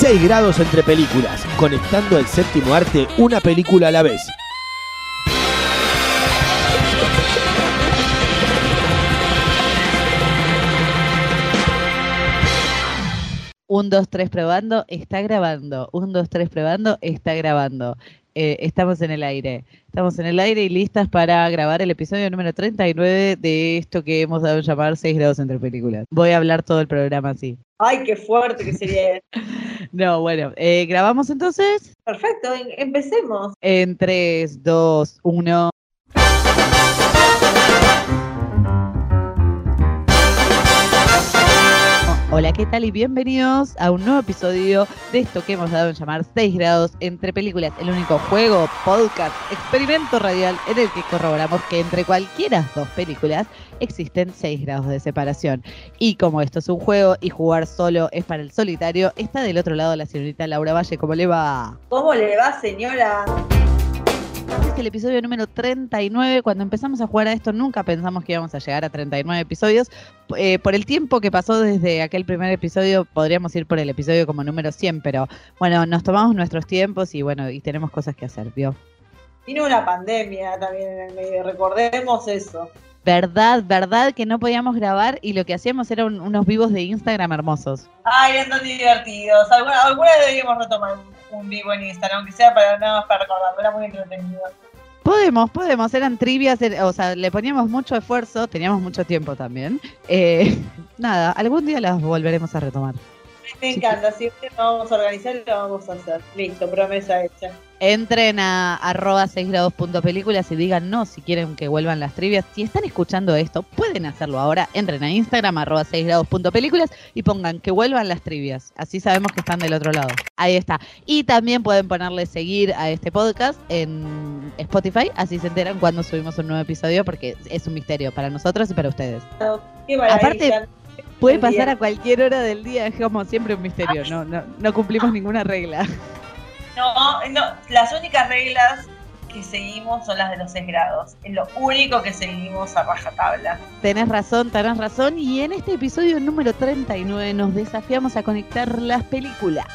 6 grados entre películas, conectando al séptimo arte una película a la vez. Un, dos, tres probando, está grabando. Un, dos, tres probando, está grabando. Eh, estamos en el aire. Estamos en el aire y listas para grabar el episodio número 39 de esto que hemos dado a llamar 6 grados entre películas. Voy a hablar todo el programa así. Ay, qué fuerte que sería. No, bueno, eh, ¿grabamos entonces? Perfecto, em- empecemos. En 3, 2, 1. Hola, ¿qué tal? Y bienvenidos a un nuevo episodio de esto que hemos dado en llamar 6 grados entre películas, el único juego, podcast, experimento radial en el que corroboramos que entre cualquiera dos películas existen 6 grados de separación. Y como esto es un juego y jugar solo es para el solitario, está del otro lado la señorita Laura Valle, ¿cómo le va? ¿Cómo le va, señora? Este es el episodio número 39. Cuando empezamos a jugar a esto, nunca pensamos que íbamos a llegar a 39 episodios. Eh, por el tiempo que pasó desde aquel primer episodio, podríamos ir por el episodio como número 100, pero bueno, nos tomamos nuestros tiempos y bueno, y tenemos cosas que hacer, ¿vio? Vino una pandemia también en el medio, recordemos eso. Verdad, verdad que no podíamos grabar y lo que hacíamos eran unos vivos de Instagram hermosos. Ay, andan divertidos. Alguna, alguna deberíamos retomar un, vivo en Instagram, aunque sea para nada más para recordar, era muy entretenido. Podemos, podemos, eran trivias, er- o sea, le poníamos mucho esfuerzo, teníamos mucho tiempo también. Eh, nada, algún día las volveremos a retomar. Me encanta, siempre lo vamos a organizar y lo vamos a hacer. Listo, promesa hecha. Entren a arroba 6 grados punto películas y díganos si quieren que vuelvan las trivias. Si están escuchando esto, pueden hacerlo ahora. Entren a Instagram, arroba 6 grados punto películas y pongan que vuelvan las trivias. Así sabemos que están del otro lado. Ahí está. Y también pueden ponerle seguir a este podcast en Spotify, así se enteran cuando subimos un nuevo episodio, porque es un misterio para nosotros y para ustedes. Qué. Aparte, Puede pasar a cualquier hora del día, es como siempre un misterio, no, no, no cumplimos ninguna regla. Las únicas reglas que seguimos son las de los 6 grados. Es lo único que seguimos a rajatabla. Tenés razón, tenés razón. Y en este episodio número 39 nos desafiamos a conectar las películas.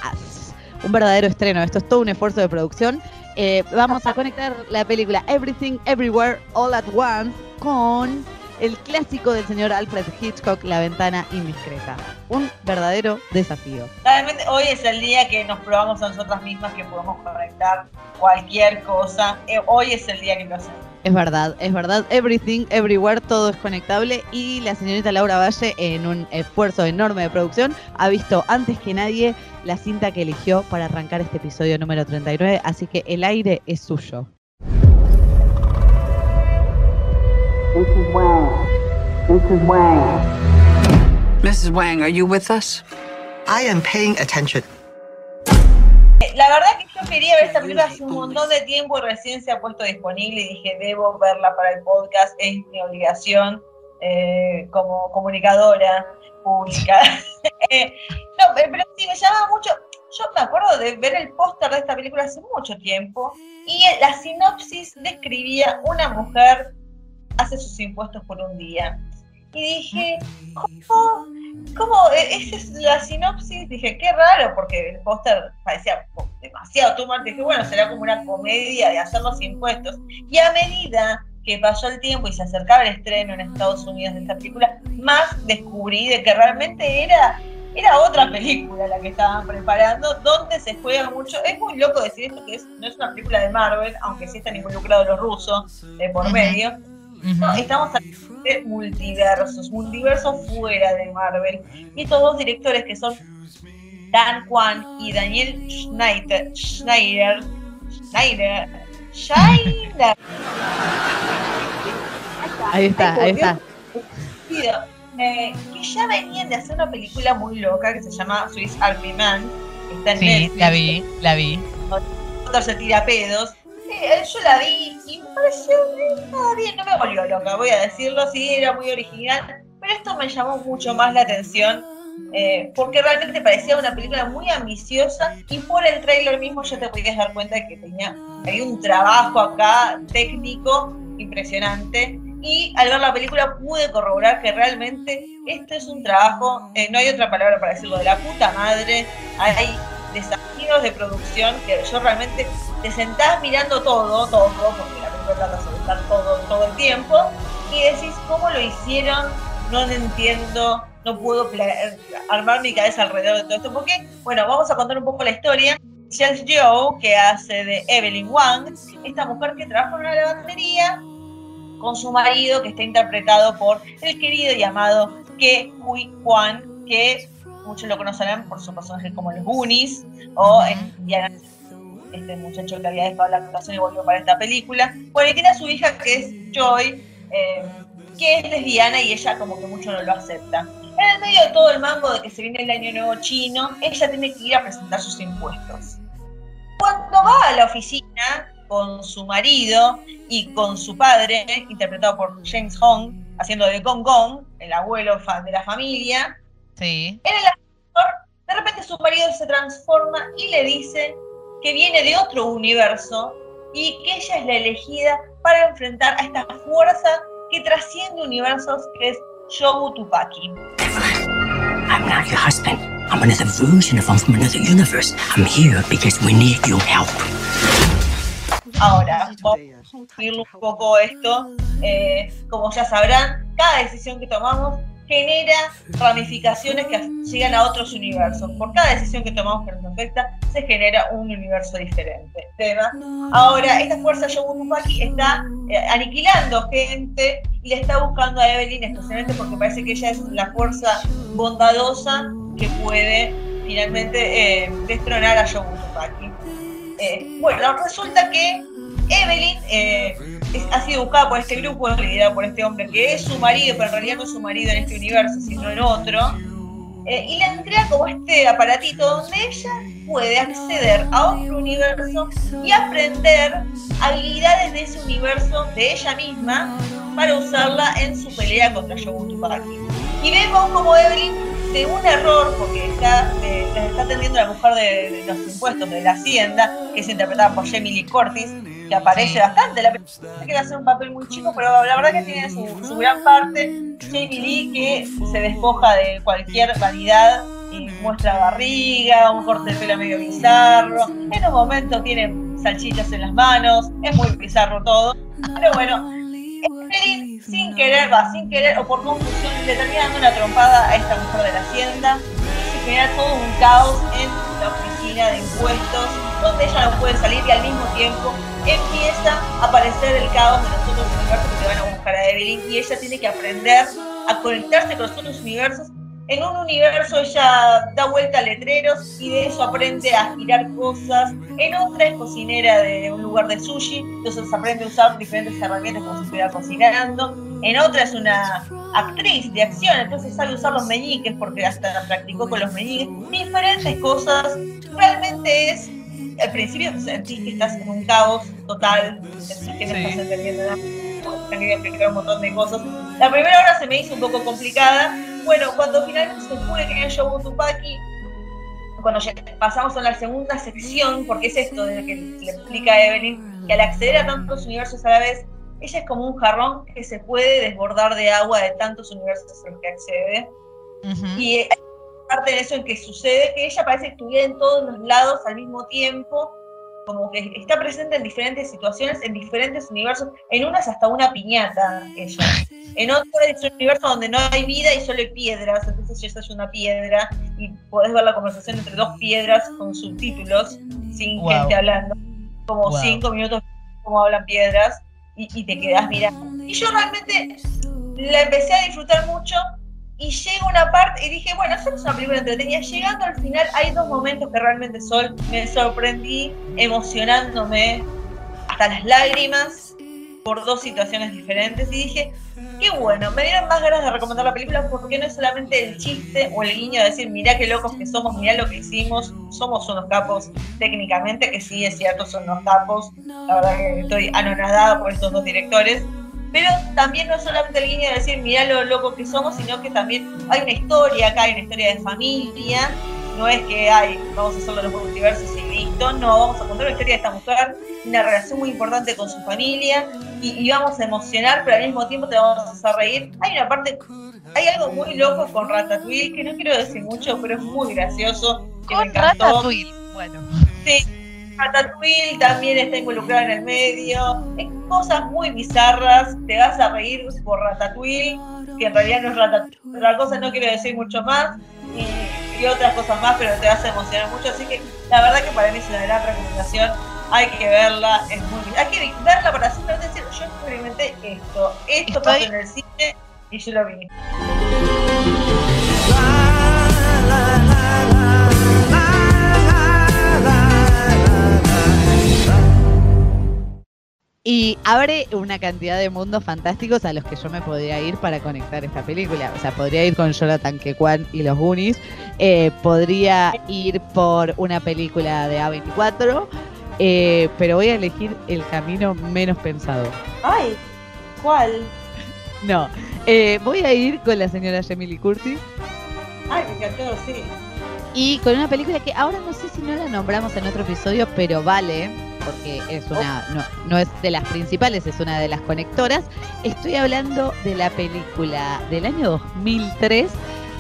Un verdadero estreno, esto es todo un esfuerzo de producción. Eh, vamos a conectar la película Everything, Everywhere, All at Once con el clásico del señor Alfred Hitchcock, La ventana indiscreta. Un verdadero desafío. Realmente hoy es el día que nos probamos a nosotras mismas que podemos conectar cualquier cosa. Eh, hoy es el día que lo hacemos. Es verdad, es verdad. Everything, everywhere, todo es conectable. Y la señorita Laura Valle, en un esfuerzo enorme de producción, ha visto antes que nadie la cinta que eligió para arrancar este episodio número 39. Así que el aire es suyo. Mrs. Wang. Mrs. Wang. Mrs. Wang, are you with us? I am paying attention. Eh, La verdad que yo quería ver esta película hace un montón de tiempo y recién se ha puesto disponible y dije, debo verla para el podcast, es mi obligación eh, como comunicadora pública. Eh, no, pe- pero sí, me llamaba mucho, yo me acuerdo de ver el póster de esta película hace mucho tiempo y la sinopsis describía una mujer hace sus impuestos por un día. Y dije, ¿cómo? ¿Cómo? E- Esa es la sinopsis. Dije, qué raro, porque el póster parecía demasiado much. Dije, bueno, será como una comedia de hacer los impuestos. Y a medida que pasó el tiempo y se acercaba el estreno en Estados Unidos de esta película, más descubrí de que realmente era, era otra película la que estaban preparando, donde se juega mucho. Es muy loco decir esto, que es, no es una película de Marvel, aunque sí están involucrados los rusos de por No, estamos hablando de multiversos, multiversos fuera de Marvel. Y estos dos directores que son Dan Kwan y Daniel Schneider, Schneider, Schneider, Schneider. Ahí está, ahí está. Eh, que ya venían de hacer una película muy loca que se llama Swiss Army Man. que Está en Sí, Netflix. la vi, la vi. Otro se tira pedos. Eh, yo la vi y bien, no me volvió loca, voy a decirlo, sí, era muy original, pero esto me llamó mucho más la atención eh, porque realmente parecía una película muy ambiciosa y por el tráiler mismo ya te podías dar cuenta de que tenía hay un trabajo acá técnico impresionante y al ver la película pude corroborar que realmente esto es un trabajo, eh, no hay otra palabra para decirlo, de la puta madre, hay desafíos de producción que yo realmente te sentás mirando todo, todo, porque la película trata sobre estar todo, todo el tiempo, y decís, ¿cómo lo hicieron? No entiendo, no puedo armar mi cabeza alrededor de todo esto, porque, bueno, vamos a contar un poco la historia. Chelsea Joe, que hace de Evelyn Wang, esta mujer que trabaja en una lavandería con su marido, que está interpretado por el querido y amado Ke Huy Kwan, que muchos lo conocerán por su personaje como los Goonies, o en Indiana este muchacho que había dejado la actuación y volvió para esta película. Bueno, y tiene a su hija que es Joy, eh, que es lesbiana y ella como que mucho no lo acepta. En el medio de todo el mambo de que se viene el año nuevo chino, ella tiene que ir a presentar sus impuestos. Cuando va a la oficina con su marido y con su padre, interpretado por James Hong, haciendo de Gong Gong, el abuelo de la familia, Sí. en el ascensor, de repente su marido se transforma y le dice que viene de otro universo y que ella es la elegida para enfrentar a esta fuerza que trasciende universos, que es Shobu Tupaki. I'm not your husband. I'm another version of him from another universe. I'm here because we need your help. Ahora, vamos a un poco esto. Eh, como ya sabrán, cada decisión que tomamos genera ramificaciones que llegan a otros universos. Por cada decisión que tomamos que nos afecta, se genera un universo diferente. Ahora, esta fuerza Shogun Tupaki está eh, aniquilando gente y le está buscando a Evelyn especialmente porque parece que ella es la fuerza bondadosa que puede finalmente eh, destronar a Shogun Tupaki. Eh, bueno, resulta que Evelyn eh, es- ha sido buscada por este grupo, liderado por este hombre que es su marido, pero en realidad no es su marido en este universo, sino en otro. eh, y le entrega como este aparatito donde ella puede acceder a otro universo y aprender habilidades de ese universo, de ella misma, para usarla en su pelea contra Shogun Tupaki. Y vemos como Evelyn, de un error, porque está, eh, está atendiendo la mujer de, de los impuestos de la Hacienda, que es interpretada por Jamie Lee Curtis, que aparece bastante. La película que hacer un papel muy chico, pero la verdad que tiene su, su gran parte. Jamie Lee que se despoja de cualquier vanidad y muestra barriga, un corte de pelo medio bizarro. En un momento tiene salchichas en las manos, es muy bizarro todo. Pero bueno, Evelyn, sin querer, va, sin querer o por confusión, le termina dando una trompada a esta mujer de la hacienda y se genera todo un caos en la oficina de impuestos, donde ella no puede salir y al mismo tiempo empieza a aparecer el caos de los otros universos que van a buscar a Evelyn y ella tiene que aprender a conectarse con los otros universos. En un universo ella da vuelta a letreros y de eso aprende a girar cosas. En otra es cocinera de un lugar de sushi, entonces aprende a usar diferentes herramientas como si estuviera cocinando. En otra es una actriz de acción, entonces sabe usar los meñiques porque hasta practicó con los meñiques. Diferentes cosas. Realmente es al principio sentís que estás en un caos total, sentís que no estás entendiendo nada, quería explicar un montón de cosas. La primera hora se me hizo un poco complicada. Bueno, cuando finalmente se que era Shogun Tupaki, cuando ya pasamos a la segunda sección, porque es esto de que le explica a Evelyn, que al acceder a tantos universos a la vez, ella es como un jarrón que se puede desbordar de agua de tantos universos a los que accede. Y hay parte de eso en que sucede que ella parece que estuviera en todos los lados al mismo tiempo, como que está presente en diferentes situaciones, en diferentes universos, en unas hasta una piñata ella. En otro es un universo donde no hay vida y solo hay piedras, entonces ella es una piedra y podés ver la conversación entre dos piedras con subtítulos, sin Wow. gente hablando, como Wow. cinco minutos como hablan piedras y, y te quedás mirando. Y yo realmente la empecé a disfrutar mucho y llega una parte, y dije, bueno, esta es una película entretenida. Llegando al final, hay dos momentos que realmente sol, me sorprendí, emocionándome hasta las lágrimas por dos situaciones diferentes. Y dije, qué bueno, me dieron más ganas de recomendar la película porque no es solamente el chiste o el guiño de decir, mirá qué locos que somos, mirá lo que hicimos, somos unos capos técnicamente, que sí es cierto, son unos capos. La verdad que estoy anonadada por estos dos directores pero también no solamente el guiño de decir, mirá lo loco que somos, sino que también hay una historia acá, hay una historia de familia, no es que hay, vamos a hacerlo los multiversos y listo, no, vamos a contar la historia de esta mujer, una relación muy importante con su familia, y, y vamos a emocionar, pero al mismo tiempo te vamos a hacer reír. Hay una parte, hay algo muy loco con Ratatouille, que no quiero decir mucho, pero es muy gracioso, que me Con encantó. Ratatouille. Bueno. Sí, Ratatouille también está involucrada en el medio. Es cosas muy bizarras. Te vas a reír por Ratatouille, que en realidad no es Ratatouille. Otra cosa no quiero decir mucho más. Y, y otras cosas más, pero te vas a emocionar mucho. Así que la verdad que para mí es una gran recomendación. Hay que verla, es muy Hay que verla para simplemente decir, yo experimenté esto. Esto Estoy- pasó en el cine y yo lo vi. Y abre una cantidad de mundos fantásticos a los que yo me podría ir para conectar esta película. O sea, podría ir con Jonathan Kekwan y los Goonies. eh, podría ir por una película de A24. eh, pero voy a elegir el camino menos pensado. Ay, ¿cuál? No, eh, voy a ir con la señora Jamie Curtis Ay, me encantó, sí. y con una película que ahora no sé si no la nombramos en otro episodio, pero vale, porque es una, no, no es de las principales, es una de las conectoras. Estoy hablando de la película del año 2003,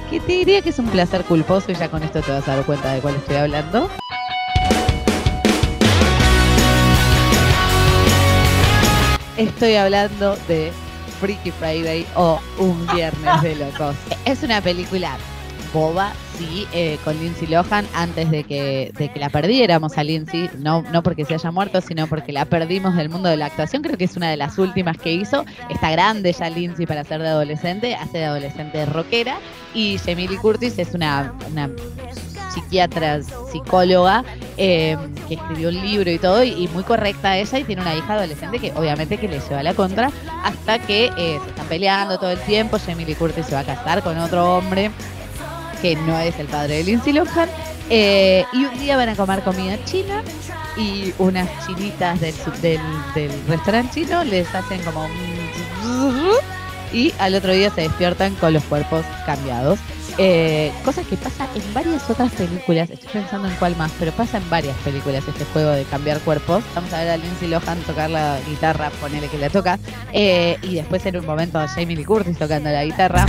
que te diría que es un placer culposo y ya con esto te vas a dar cuenta de cuál estoy hablando. Estoy hablando de Freaky Friday o Un Viernes de Locos. Es una película boba, sí, eh, con Lindsay Lohan antes de que, de que la perdiéramos a Lindsay, no, no porque se haya muerto, sino porque la perdimos del mundo de la actuación. Creo que es una de las últimas que hizo. Está grande ya Lindsay para ser de adolescente, hace de adolescente rockera. Y Jamie Curtis es una, psiquiatra, psicóloga, eh, que escribió un libro y todo, y, muy correcta ella, y tiene una hija adolescente que obviamente que le lleva la contra, hasta que eh, se están peleando todo el tiempo, Jamie Curtis se va a casar con otro hombre que no es el padre de Lindsay Lohan, eh, y un día van a comer comida china, y unas chinitas del, del, restaurante chino les hacen como un y al otro día se despiertan con los cuerpos cambiados. Eh, cosa que pasa en varias otras películas, estoy pensando en cuál más, pero pasa en varias películas este juego de cambiar cuerpos. Vamos a ver a Lindsay Lohan tocar la guitarra, ponele que la toca, eh, y después en un momento a Jamie Lee Curtis tocando la guitarra.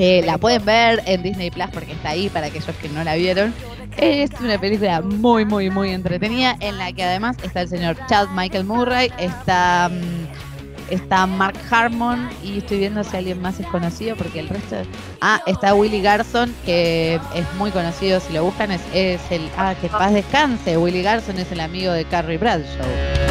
Eh, la pueden ver en Disney Plus porque está ahí para aquellos que no la vieron. Es una película muy, muy, muy entretenida en la que además está el señor Chad Michael Murray, está, mm, está Mark Harmon y estoy viendo si alguien más es conocido porque el resto... Ah, está Willy Garson que es muy conocido, si lo buscan es, el... Ah, que paz descanse, Willy Garson es el amigo de Carrie Bradshaw.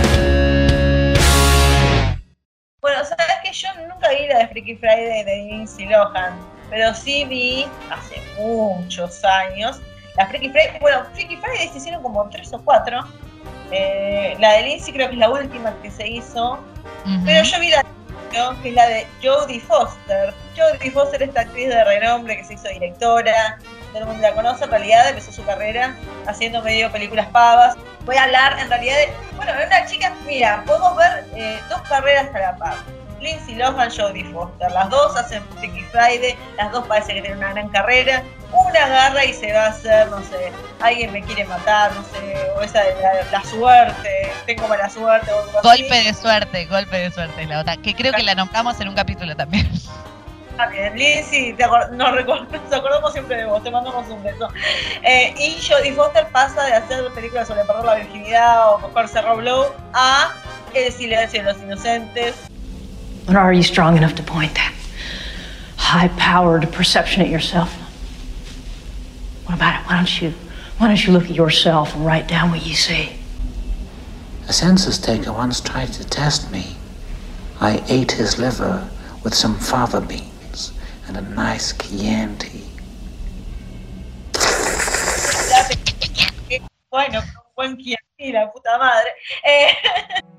Freaky Friday de Lindsay Lohan, pero sí vi hace muchos años la Freaky Friday. Bueno, Freaky Friday se hicieron como tres o cuatro. Eh, la de Lindsay creo que es la última que se hizo, pero yo vi la ¿no? que es la de Jodie Foster. Jodie Foster es esta actriz de renombre que se hizo directora, todo el mundo la conoce, en realidad empezó su carrera haciendo medio películas pavas. Voy a hablar en realidad de, bueno, una chica, mira, podemos ver eh, dos carreras a la par. Lindsay Lohan, Jodie Foster, las dos hacen Freaky Friday, las dos parece que tienen una gran carrera. Una agarra y se va a hacer, no sé, alguien me quiere matar, no sé, o esa de la, la suerte, tengo mala suerte, o algo así. Golpe de suerte, golpe de suerte es la otra. Que creo que la nombramos en un capítulo también. Ah, bien, Lindsay, te nos, nos acordamos siempre de vos, te mandamos un beso. Eh, y Jodie Foster pasa de hacer películas sobre perder la virginidad o cogerse Rob Lowe a El silencio de los inocentes. But are you strong enough to point that high-powered perception at yourself? What about it? Why don't you why don't you look at yourself and write down what you see? A census taker once tried to test me. I ate his liver with some fava beans and a nice Chianti. Bueno, buen Chianti, la puta madre. Eh.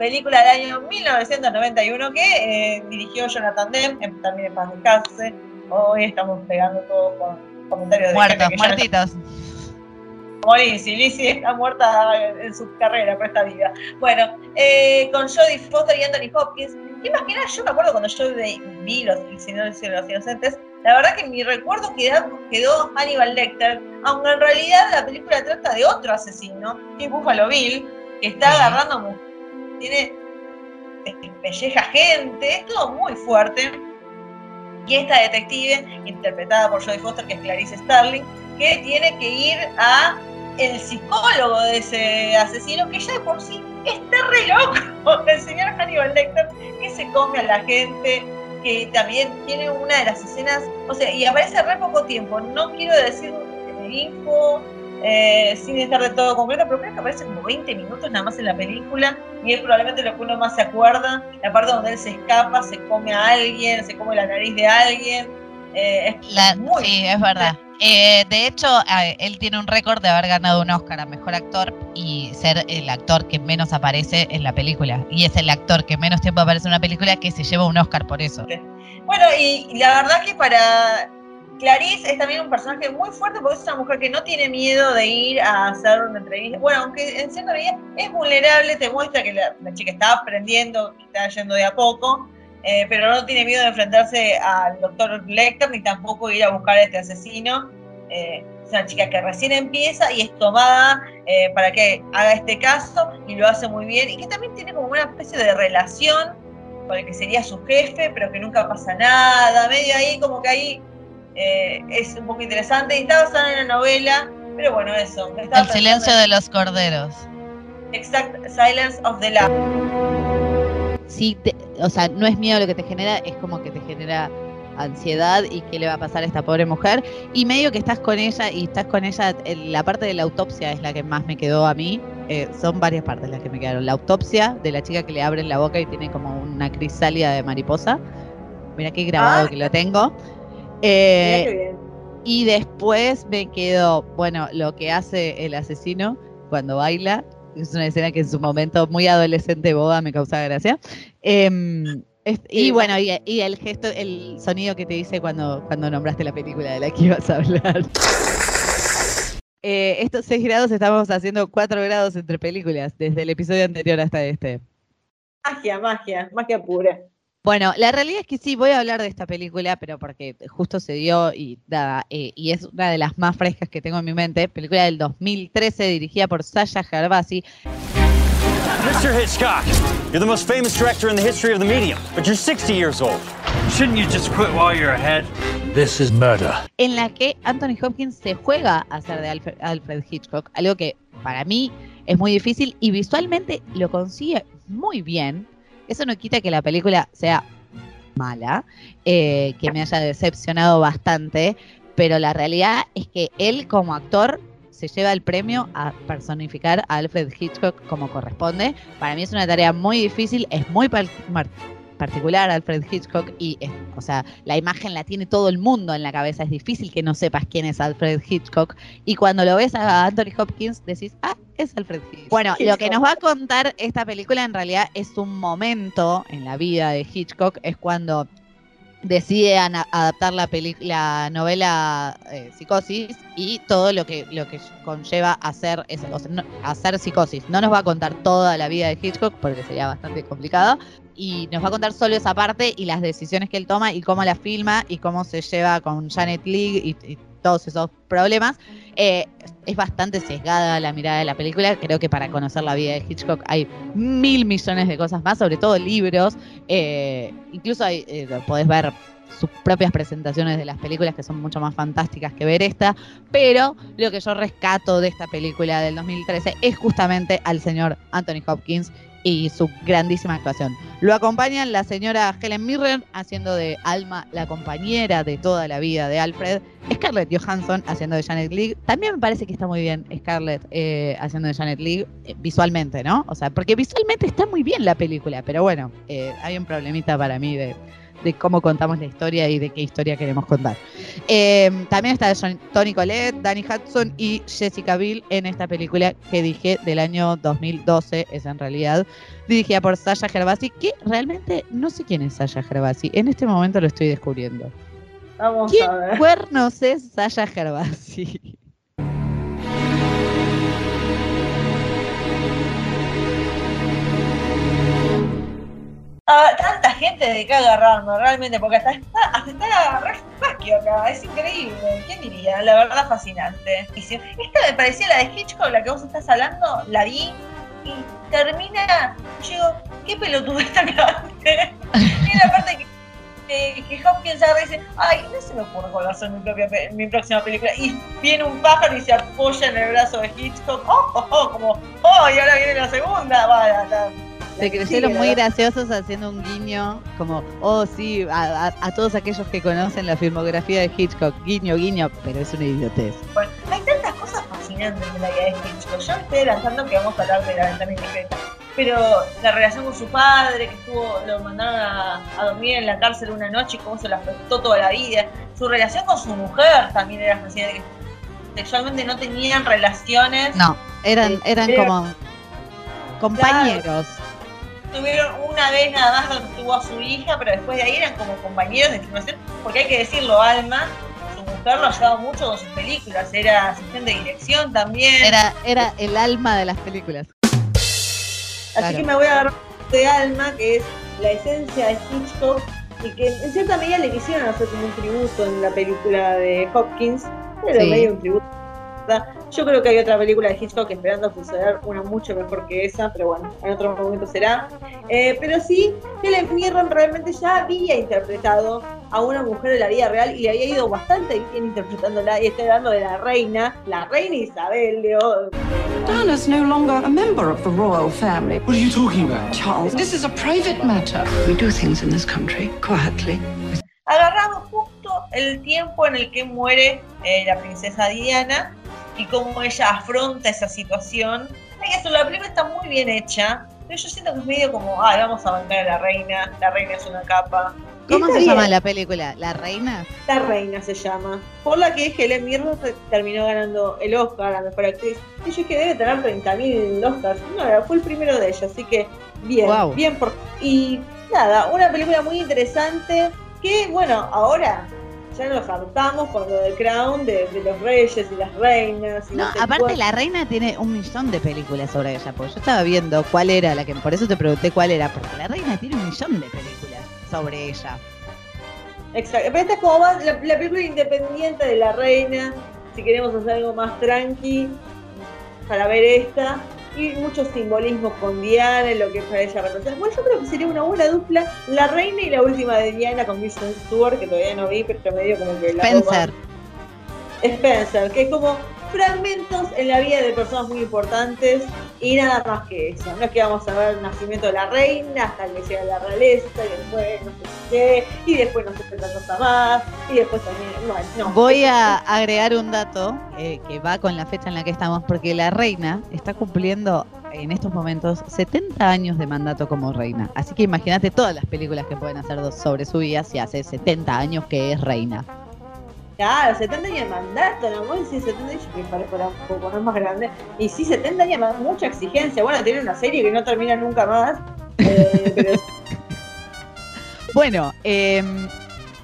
película del año 1991 que eh, dirigió Jonathan Demme, también en paz descanse. Hoy estamos pegando todos con comentarios de Muertos, ya no muertitos. morir, si Lizzie está muerta en su carrera, por esta vida. Bueno, eh, con Jodie Foster y Anthony Hopkins, y más que nada, yo me acuerdo cuando yo vi los, El Señor de los Inocentes, la verdad que mi recuerdo quedó, quedó Hannibal Lecter, aunque en realidad la película trata de otro asesino, que es Buffalo Bill, que está agarrando, mu- tiene eh, pelleja gente, es todo muy fuerte. Y esta detective, interpretada por Jodie Foster, que es Clarice Starling, que tiene que ir a el psicólogo de ese asesino, que ya de por sí está re loco, el señor Hannibal Lecter, que se come a la gente, que también tiene una de las escenas, o sea, y aparece re poco tiempo, no quiero decir eh, info eh, sin estar de todo concreto, pero creo que aparece como 20 minutos nada más en la película, y es probablemente lo que uno más se acuerda, la parte donde él se escapa, se come a alguien, se come la nariz de alguien, eh, es La- muy sí, es verdad. Eh, de hecho, él tiene un récord de haber ganado un Oscar a Mejor Actor y ser el actor que menos aparece en la película. Y es el actor que menos tiempo aparece en una película que se lleva un Oscar por eso. Bueno, y la verdad que para Clarice es también un personaje muy fuerte porque es una mujer que no tiene miedo de ir a hacer una entrevista. Bueno, aunque en cierta medida es vulnerable, te muestra que la, chica está aprendiendo está yendo de a poco, eh, pero no tiene miedo de enfrentarse al doctor Lecter ni tampoco ir a buscar a este asesino. Eh, es una chica que recién empieza y es tomada eh, para que haga este caso y lo hace muy bien y que también tiene como una especie de relación con el que sería su jefe, pero que nunca pasa nada, medio ahí como que ahí eh, es un poco interesante y está basada en una novela, pero bueno, eso. El silencio de los corderos. Exact Silence of the Lamb. Sí, te- o sea, no es miedo lo que te genera, es como que te genera ansiedad y qué le va a pasar a esta pobre mujer. Y medio que estás con ella y estás con ella, la parte de la autopsia es la que más me quedó a mí. Eh, son varias partes las que me quedaron. La autopsia de la chica que le abren la boca y tiene como una crisálida de mariposa. Mira qué grabado Ah. que lo tengo. Eh, y después me quedó, bueno, lo que hace el asesino cuando baila. Es una escena que en su momento muy adolescente boba me causaba gracia. Em, es- y Sí, bueno, y, y el gesto, el sonido que te dice cuando, cuando nombraste la película de la que ibas a hablar. Eh, estos 6 grados estamos haciendo 4 grados entre películas, desde el episodio anterior hasta este. Magia, magia, magia pura. Bueno, la realidad es que sí, voy a hablar de esta película, pero porque justo se dio y nada, eh, y es una de las más frescas que tengo en mi mente. Película del 2013, dirigida por Sasha Gervasi. Mr. Hitchcock, you're the most famous director in the history of the medium, but you're 60 years old. Shouldn't you just quit while you're ahead? This is murder. en la que Anthony Hopkins se juega a ser de Alfred, Alfred Hitchcock, algo que para mí es muy difícil y visualmente lo consigue muy bien. Eso no quita que la película sea mala, eh, que me haya decepcionado bastante, pero la realidad es que él como actor se lleva el premio a personificar a Alfred Hitchcock como corresponde. Para mí es una tarea muy difícil, es muy particular Alfred Hitchcock y, o sea, la imagen la tiene todo el mundo en la cabeza. Es difícil que no sepas quién es Alfred Hitchcock. Y cuando lo ves a Anthony Hopkins, decís, ah, es Alfred Hitchcock. Bueno, lo que nos va a contar esta película en realidad es un momento en la vida de Hitchcock, es cuando decide adaptar la, la novela eh, Psicosis y todo lo que, lo que conlleva hacer, es, o hacer Psicosis. No nos va a contar toda la vida de Hitchcock porque sería bastante complicado y nos va a contar solo esa parte y las decisiones que él toma y cómo la filma y cómo se lleva con Janet Leigh y, todos esos problemas. Eh, es bastante sesgada la mirada de la película. Creo que para conocer la vida de Hitchcock hay mil millones de cosas más, sobre todo libros. Eh, incluso hay, eh, podés ver sus propias presentaciones de las películas que son mucho más fantásticas que ver esta, pero lo que yo rescato de esta película del 2013 es justamente al señor Anthony Hopkins y su grandísima actuación. Lo acompañan la señora Helen Mirren haciendo de Alma, la compañera de toda la vida de Alfred, Scarlett Johansson haciendo de Janet Leigh. También me parece que está muy bien Scarlett eh, haciendo de Janet Leigh eh, visualmente, ¿no? O sea, porque visualmente está muy bien la película, pero bueno, eh, hay un problemita para mí de, de cómo contamos la historia y de qué historia queremos contar. Eh, también está Tony Collette, Danny Hudson y Jessica Biel en esta película que dije del año 2012, es en realidad dirigida por Sasha Gervasi, que realmente no sé quién es Sasha Gervasi, en este momento lo estoy descubriendo. Vamos ¿Quién a ver. cuernos es Sasha Gervasi? Ah, tanta gente de que agarrarnos, realmente, porque hasta está, hasta está Spacchio acá, es increíble. ¿Quién diría? La verdad, fascinante. Esta me parecía la de Hitchcock, la que vos estás hablando, la vi y termina. Yo qué está acá. y la parte que, que, Hopkins y dice, ay, no se me ocurre va ser mi, propia, mi próxima película. Y viene un pájaro y se apoya en el brazo de Hitchcock. Oh, oh, oh, como, oh, y ahora viene la segunda. La creyeron sigue, muy graciosos haciendo un guiño, como, oh sí, a, a- a todos aquellos que conocen la filmografía de Hitchcock, guiño, guiño, pero es una idiotez. Bueno, hay tantas cosas fascinantes de la vida de Hitchcock. Yo estoy adelantando que vamos a hablar de la ventana indiscreta. Pero la relación con su padre, que estuvo, lo mandaron a, a dormir en la cárcel una noche y cómo se lo afectó toda la vida. Su relación con su mujer también era fascinante. Sexualmente no tenían relaciones. No, eran, Sí, eran era- como compañeros. Tuvieron una vez nada más donde tuvo a su hija, pero después de ahí eran como compañeros de filmación. Porque hay que decirlo, Alma, su mujer lo ha ayudado mucho con sus películas. Era asistente de dirección también. Era, era el alma de las películas. Así Claro. que me voy a agarrar de Alma, que es la esencia de Hitchcock, y que en cierta medida le quisieron hacer como un tributo en la película de Hopkins, pero Sí. medio un tributo. Yo creo que hay otra película de Hitchcock esperando suceder, una mucho mejor que esa, pero bueno, en otro momento será. Eh, pero sí, Helen Mirren realmente ya había interpretado a una mujer de la vida real y le había ido bastante bien interpretándola, y estoy hablando de la reina, la reina Isabel de Diana's no longer a member of the royal family. What are you talking about? Charles, this is a private matter. We do things in this country quietly. agarrado justo el tiempo en el que muere eh, la princesa Diana y cómo ella afronta esa situación. Que decirlo, la película está muy bien hecha, pero yo siento que es medio como, ay, vamos a bancar a la reina, la reina es una capa. ¿Cómo se bien, llama la película? ¿La Reina? La reina se llama, por la que Helen Mirren terminó ganando el Oscar a Mejor Actriz. Y yo dije, debe tener 30.000 Oscars. No, fue el primero de ella, así que bien, bien por... Y nada, una película muy interesante que, bueno, ahora ya nos hartamos con lo de Crown, de, de los reyes y las reinas. Y No, no sé aparte cuál. la reina tiene un millón de películas sobre ella, porque yo estaba viendo cuál era la que, por eso te pregunté cuál era, porque la reina tiene un millón de películas sobre ella. Exacto, pero esta es como más la, la película independiente de la reina. Si queremos hacer algo más tranqui, para ver esta. Y mucho simbolismo con Diana, lo que para ella representa. Bueno, yo creo que sería una buena dupla, la reina y la última de Diana con Kristen Stewart, que todavía no vi, pero medio como que la Spencer. Spencer, que es como fragmentos en la vida de personas muy importantes y nada más que eso. No es que vamos a ver el nacimiento de la reina hasta que llega la realeza y después no sé qué, y después no sé qué cosa más, y después también, bueno, no. Voy a agregar un dato eh, que va con la fecha en la que estamos, porque la reina está cumpliendo en estos momentos 70 años de mandato como reina. Así que imagínate todas las películas que pueden hacer sobre su vida si hace 70 años que es reina. Claro, 70 años de mandato, ¿no? Vos decís 70 años, que un poco, no más grande. Y sí, 70 años, mucha exigencia. Bueno, tiene una serie que no termina nunca más. eh, Bueno, eh,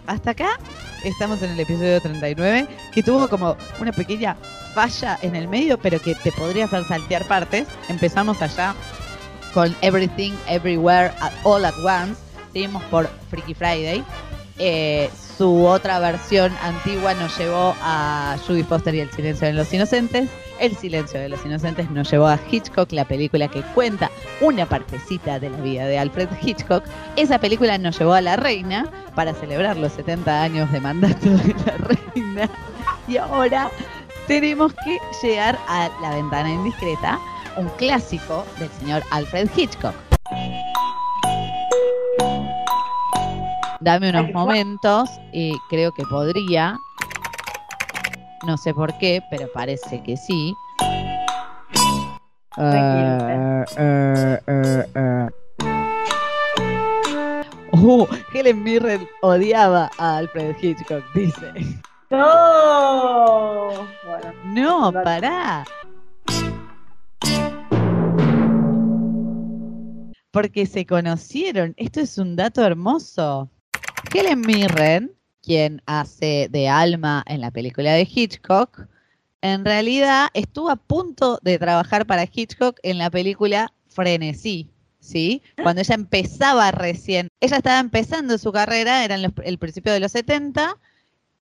hasta acá estamos en el episodio 39, que tuvo como una pequeña falla en el medio, pero que te podría hacer saltear partes. Empezamos allá con Everything, Everywhere, All at Once. Seguimos por Freaky Friday. Eh, su otra versión antigua nos llevó a Judy Foster y El silencio de los inocentes. El silencio de los inocentes nos llevó a Hitchcock, la película que cuenta una partecita de la vida de Alfred Hitchcock. Esa película nos llevó a La Reina para celebrar los 70 años de mandato de la Reina. Y ahora tenemos que llegar a La ventana indiscreta, un clásico del señor Alfred Hitchcock. Dame unos momentos y creo que podría. No sé por qué, pero parece que sí. Eh. Uh, Helen Mirren odiaba a Alfred Hitchcock, dice. No. Bueno. No, pará. Porque se conocieron. Esto es un dato hermoso. Helen Mirren, quien hace de Alma en la película de Hitchcock, en realidad estuvo a punto de trabajar para Hitchcock en la película Frenesí, ¿sí? Cuando ella empezaba recién. Ella estaba empezando su carrera, era en los- el principio de los 70.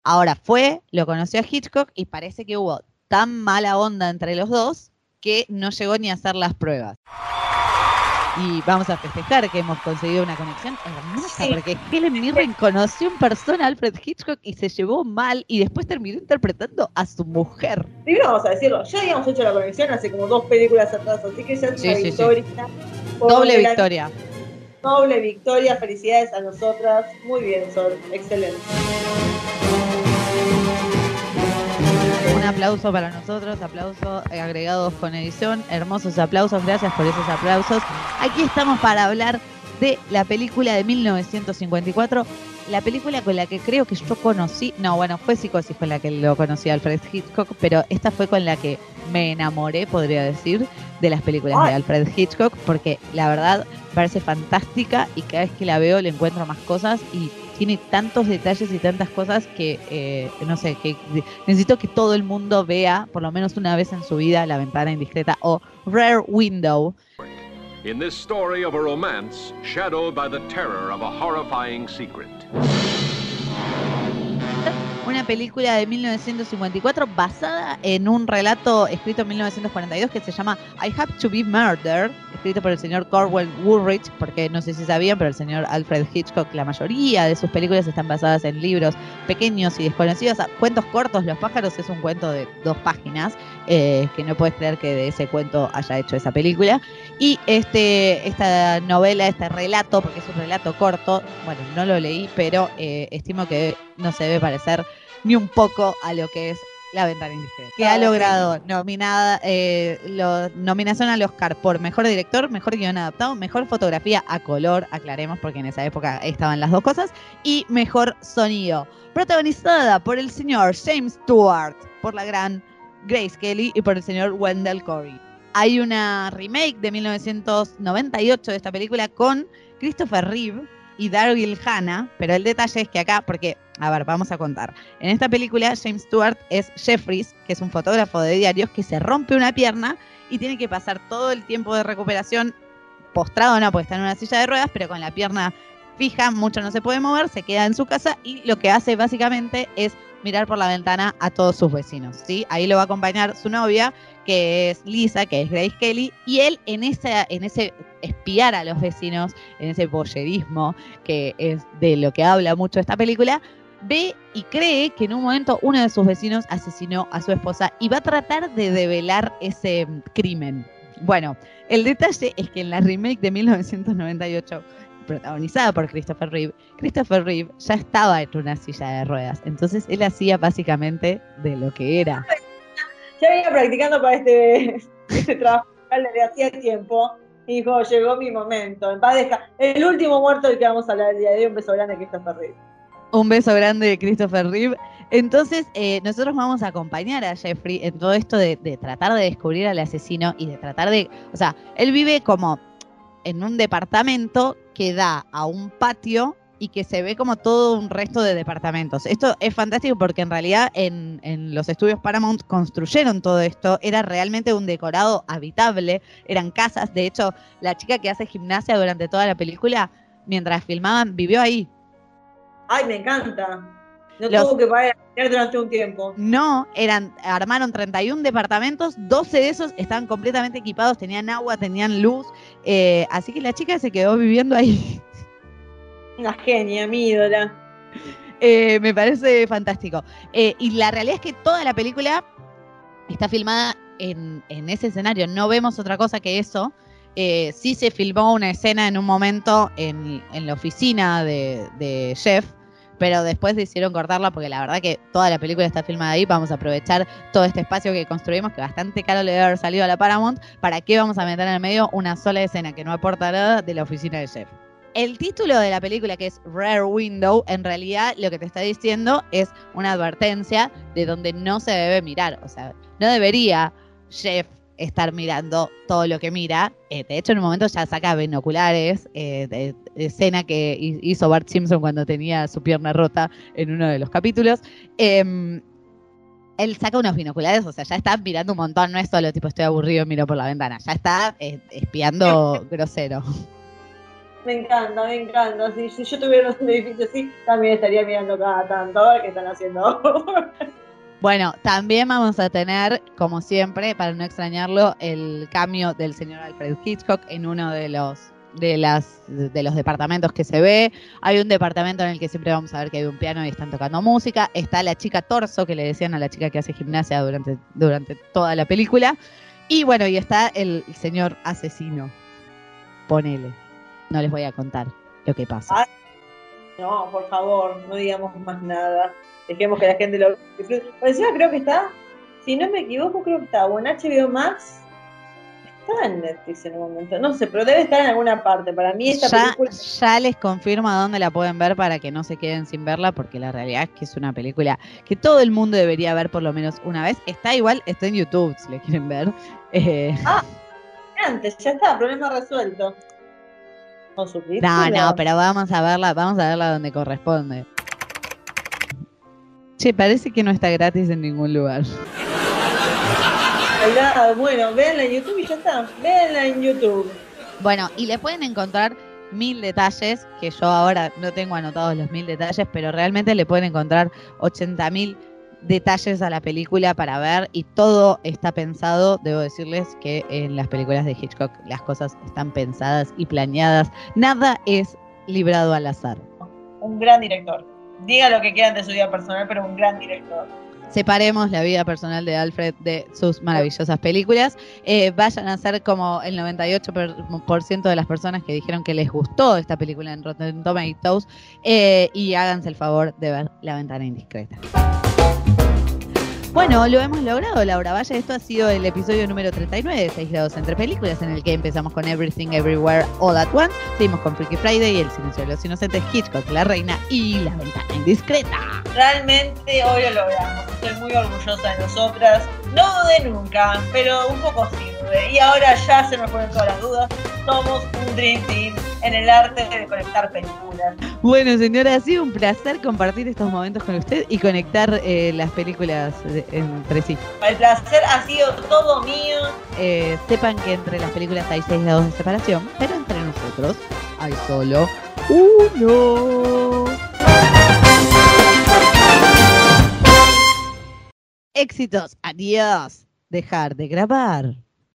Ahora fue, lo conoció a Hitchcock y parece que hubo tan mala onda entre los dos que no llegó ni a hacer las pruebas. Y vamos a festejar que hemos conseguido una conexión hermosa, Sí. porque Helen Mirren conoció en persona a Alfred Hitchcock y se llevó mal y después terminó interpretando a su mujer. Primero vamos a decirlo, ya habíamos hecho la conexión hace como dos películas atrás, así que ya es Sí, una sí, sí. victoria. Doble victoria. Doble victoria, felicidades a nosotras. Muy bien, Sol, excelente. Aplauso para nosotros, aplausos eh, agregados con edición, hermosos aplausos, gracias por esos aplausos. Aquí estamos para hablar de la película de 1954, la película con la que creo que yo conocí, no, bueno, fue Psicosis con la que lo conocí a Alfred Hitchcock, pero esta fue con la que me enamoré, podría decir, de las películas de. Alfred Hitchcock, porque la verdad parece fantástica y cada vez que la veo le encuentro más cosas y tiene tantos detalles y tantas cosas que, eh, no sé, que necesito que todo el mundo vea por lo menos una vez en su vida La ventana indiscreta o Rare Window. In this story of a romance shadowed by the terror of a horrifying secret. Una película de 1954 basada en un relato escrito en 1942 que se llama I Have to Be Murdered, escrito por el señor Corwell Woolrich, porque no sé si sabían, pero el señor Alfred Hitchcock, la mayoría de sus películas están basadas en libros pequeños y desconocidos. Cuentos cortos, Los pájaros es un cuento de dos páginas, eh, que no puedes creer que de ese cuento haya hecho esa película. Y este, esta novela, este relato, porque es un relato corto, bueno, no lo leí, pero eh, estimo que no se debe parecer ni un poco a lo que es La Ventana Indiscreta. Que ha logrado nominada, eh, lo- nominación al Oscar por Mejor Director, Mejor Guión Adaptado, Mejor Fotografía a Color, aclaremos porque en esa época estaban las dos cosas, y Mejor Sonido. Protagonizada por el señor James Stewart, por la gran Grace Kelly y por el señor Wendell Corey. Hay una remake de 1998 de esta película con Christopher Reeve y Daryl Hannah, pero el detalle es que acá, porque, a ver, vamos a contar. En esta película, James Stewart es Jeffries, que es un fotógrafo de diarios que se rompe una pierna y tiene que pasar todo el tiempo de recuperación postrado, no, porque está en una silla de ruedas, pero con la pierna fija, mucho no se puede mover, se queda en su casa y lo que hace básicamente es mirar por la ventana a todos sus vecinos, ¿sí? Ahí lo va a acompañar su novia, que es Lisa, que es Grace Kelly, y él en ese, en ese espiar a los vecinos, en ese boyerismo, que es de lo que habla mucho esta película, ve y cree que en un momento uno de sus vecinos asesinó a su esposa y va a tratar de develar ese mm, crimen. Bueno, el detalle es que en la remake de 1998 protagonizada por Christopher Reeve, Christopher Reeve ya estaba en una silla de ruedas, entonces él hacía básicamente de lo que era. Ya venía practicando para este, este trabajo desde hacía tiempo. Y dijo, llegó mi momento. En paz. El último muerto del que vamos a hablar el día de hoy. Un beso grande, Christopher Reeve. Un beso grande de Christopher Reeve. Entonces, eh, nosotros vamos a acompañar a Jeffrey en todo esto de, de tratar de descubrir al asesino y de tratar de. O sea, él vive como en un departamento que da a un patio y que se ve como todo un resto de departamentos. Esto es fantástico porque en realidad en, en los estudios Paramount construyeron todo esto, era realmente un decorado habitable, eran casas, de hecho la chica que hace gimnasia durante toda la película, mientras filmaban, vivió ahí. Ay, me encanta. No Los- tuvo que pagar durante un tiempo. No, eran, armaron 31 departamentos, 12 de esos estaban completamente equipados, tenían agua, tenían luz, eh, así que la chica se quedó viviendo ahí. Una genia, mi ídola. Eh, me parece fantástico. Eh, y la realidad es que toda la película está filmada en, en ese escenario, no vemos otra cosa que eso. Eh, sí se filmó una escena en un momento en, en la oficina de, de Jeff, pero después decidieron cortarla porque la verdad que toda la película está filmada ahí. Vamos a aprovechar todo este espacio que construimos, que bastante caro le debe haber salido a la Paramount. ¿Para qué vamos a meter en el medio una sola escena que no aporta nada de la oficina de Jeff? El título de la película, que es Rare Window, en realidad lo que te está diciendo es una advertencia de donde no se debe mirar. O sea, no debería Jeff estar mirando todo lo que mira. Eh, de hecho, en un momento ya saca binoculares, eh, de, de escena que hi- hizo Bart Simpson cuando tenía su pierna rota en uno de los capítulos. Em, él saca unos binoculares, o sea, ya está mirando un montón, no es solo tipo estoy aburrido, miro por la ventana, ya está eh, espiando grosero. Me encanta, me encanta. Si, si yo tuviera un edificio así, también estaría mirando cada tanto a ver qué están haciendo. Bueno, también vamos a tener, como siempre, para no extrañarlo, el cambio del señor Alfred Hitchcock en uno de los de las de los departamentos que se ve. Hay un departamento en el que siempre vamos a ver que hay un piano y están tocando música. Está la chica torso, que le decían a la chica que hace gimnasia durante, durante toda la película. Y bueno, y está el señor asesino. Ponele. No les voy a contar lo que pasa. Ay, no, por favor, no digamos más nada. Dejemos que la gente lo disfrute. Por encima creo que está, si no me equivoco, creo que está o en HBO Max. Está en Netflix en un momento. No sé, pero debe estar en alguna parte. Para mí esta ya, película ya les confirmo dónde la pueden ver para que no se queden sin verla, porque la realidad es que es una película que todo el mundo debería ver por lo menos una vez. Está igual, está en YouTube si le quieren ver. Eh, Ah, antes, ya está, problema resuelto. No, no, pero vamos a verla, vamos a verla donde corresponde. Che, parece que no está gratis en ningún lugar. Verdad, Bueno, véanla en YouTube y ya está. Véanla en YouTube. Bueno, y le pueden encontrar mil detalles, que yo ahora no tengo anotados los mil detalles, pero realmente le pueden encontrar 80 mil detalles a la película para ver y todo está pensado, debo decirles que en las películas de Hitchcock las cosas están pensadas y planeadas, nada es librado al azar. Un gran director. Diga lo que quieran de su vida personal, pero un gran director. Separemos la vida personal de Alfred de sus maravillosas películas. Eh, vayan a ser como el 98% por ciento de las personas que dijeron que les gustó esta película en Rotten Tomatoes eh, y háganse el favor de ver La Ventana Indiscreta. Bueno, lo hemos logrado, Laura. Vaya, esto ha sido el episodio número 39 de 6 grados entre películas, en el que empezamos con Everything Everywhere All at Once, seguimos con Freaky Friday, El Silencio de los Inocentes, Hitchcock, La Reina y La Ventana Indiscreta. Realmente hoy lo logramos. Estoy muy orgullosa de nosotras. No dudé nunca, pero un poco sí dudé. Y ahora ya se me fueron todas las dudas. Somos un Dream Team en el arte de conectar películas. Bueno, señora, ha sido un placer compartir estos momentos con usted y conectar eh, las películas de- entre sí. El placer ha sido todo mío. Eh, sepan que entre las películas hay 6 grados de separación, pero entre nosotros hay solo uno. Éxitos, adiós. Dejar de grabar.